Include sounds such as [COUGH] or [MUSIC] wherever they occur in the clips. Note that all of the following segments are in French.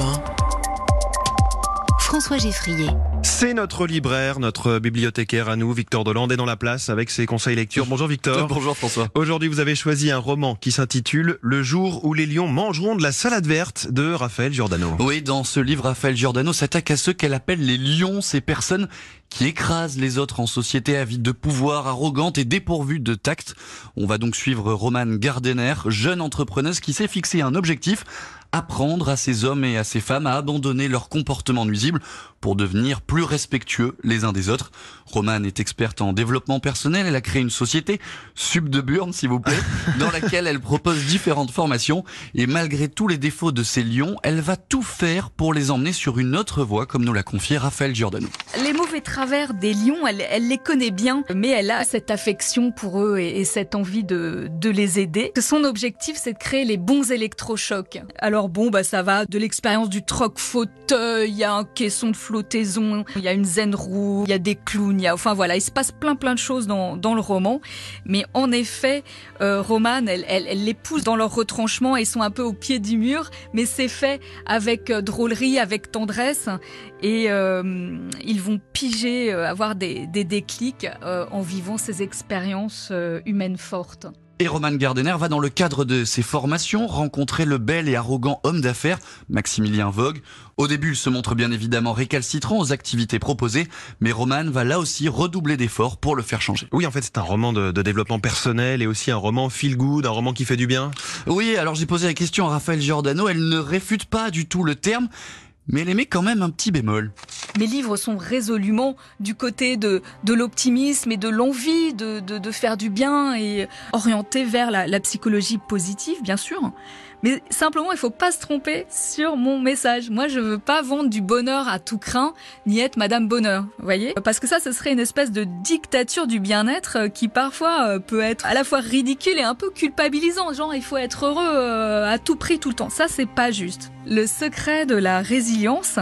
1. François Geffrier. C'est notre libraire, notre bibliothécaire à nous, Victor Dolande, est dans la place avec ses conseils lecture. Bonjour Victor. [LAUGHS] Bonjour François. Aujourd'hui, vous avez choisi un roman qui s'intitule Le jour où les lions mangeront de la salade verte de Raphaël Giordano. Oui, dans ce livre, Raphaël Giordano s'attaque à ceux qu'elle appelle les lions, ces personnes qui écrasent les autres en société avides de pouvoir, arrogantes et dépourvues de tact. On va donc suivre Romane Gardener, jeune entrepreneuse qui s'est fixé un objectif apprendre à ces hommes et à ces femmes à abandonner leur comportement nuisible pour devenir plus respectueux les uns des autres. Romane est experte en développement personnel. Elle a créé une société, Sub de Burn, s'il vous plaît, [LAUGHS] dans laquelle elle propose différentes formations. Et malgré tous les défauts de ces lions, elle va tout faire pour les emmener sur une autre voie, comme nous l'a confié Raphaël Giordano. Les mauvais travers des lions, elle, les connaît bien, mais elle a cette affection pour eux et, et cette envie de, les aider. Son objectif, c'est de créer les bons électrochocs. Alors bon, bah ça va de l'expérience du troc fauteuil, il y a un caisson de flottaison, il y a une zen roue, il y a des clowns, enfin voilà, il se passe plein plein de choses dans, le roman. Mais en effet, euh, Romane, elle, elle, elle, les pousse dans leur retranchement et sont un peu au pied du mur, mais c'est fait avec euh, drôlerie, avec tendresse, et euh, ils vont piger, euh, avoir des, des déclics euh, en vivant ces expériences humaines fortes. Et Roman Gardner va dans le cadre de ses formations rencontrer le bel et arrogant homme d'affaires Maximilien Vogue. Au début, il se montre bien évidemment récalcitrant aux activités proposées, mais Roman va là aussi redoubler d'efforts pour le faire changer. Oui, en fait, c'est un roman de, de, développement personnel et aussi un roman feel good, un roman qui fait du bien. Oui, alors j'ai posé la question à Raphaël Giordano, elle ne réfute pas du tout le terme, mais elle émet quand même un petit bémol. Mes livres sont résolument du côté de, l'optimisme et de l'envie de, faire du bien et orientés vers la, psychologie positive, bien sûr. Mais simplement, il faut pas se tromper sur mon message. Moi, je veux pas vendre du bonheur à tout craint, ni être Madame Bonheur, vous voyez? Parce que ça, ce serait une espèce de dictature du bien-être qui parfois peut être à la fois ridicule et un peu culpabilisant. Genre, il faut être heureux à tout prix tout le temps. Ça, c'est pas juste. Le secret de la résilience,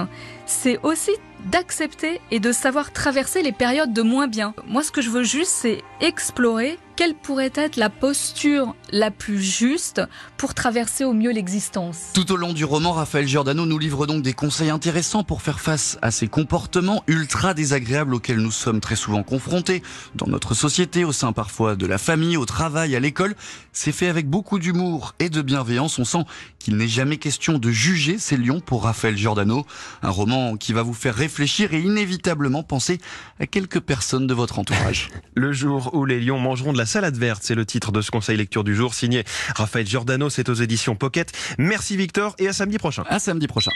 c'est aussi d'accepter et de savoir traverser les périodes de moins bien. Moi, ce que je veux juste, c'est explorer quelle pourrait être la posture la plus juste pour traverser au mieux l'existence? Tout au long du roman, Raphaël Giordano nous livre donc des conseils intéressants pour faire face à ces comportements ultra désagréables auxquels nous sommes très souvent confrontés dans notre société, au sein parfois de la famille, au travail, à l'école. C'est fait avec beaucoup d'humour et de bienveillance. On sent qu'il n'est jamais question de juger ces lions pour Raphaël Giordano. Un roman qui va vous faire réfléchir et inévitablement penser à quelques personnes de votre entourage. [LAUGHS] Le jour où les lions mangeront de la salade verte, c'est le titre de ce conseil lecture du jour, signé Raphaël Giordano, c'est aux éditions Pocket. Merci Victor et à samedi prochain. À samedi prochain.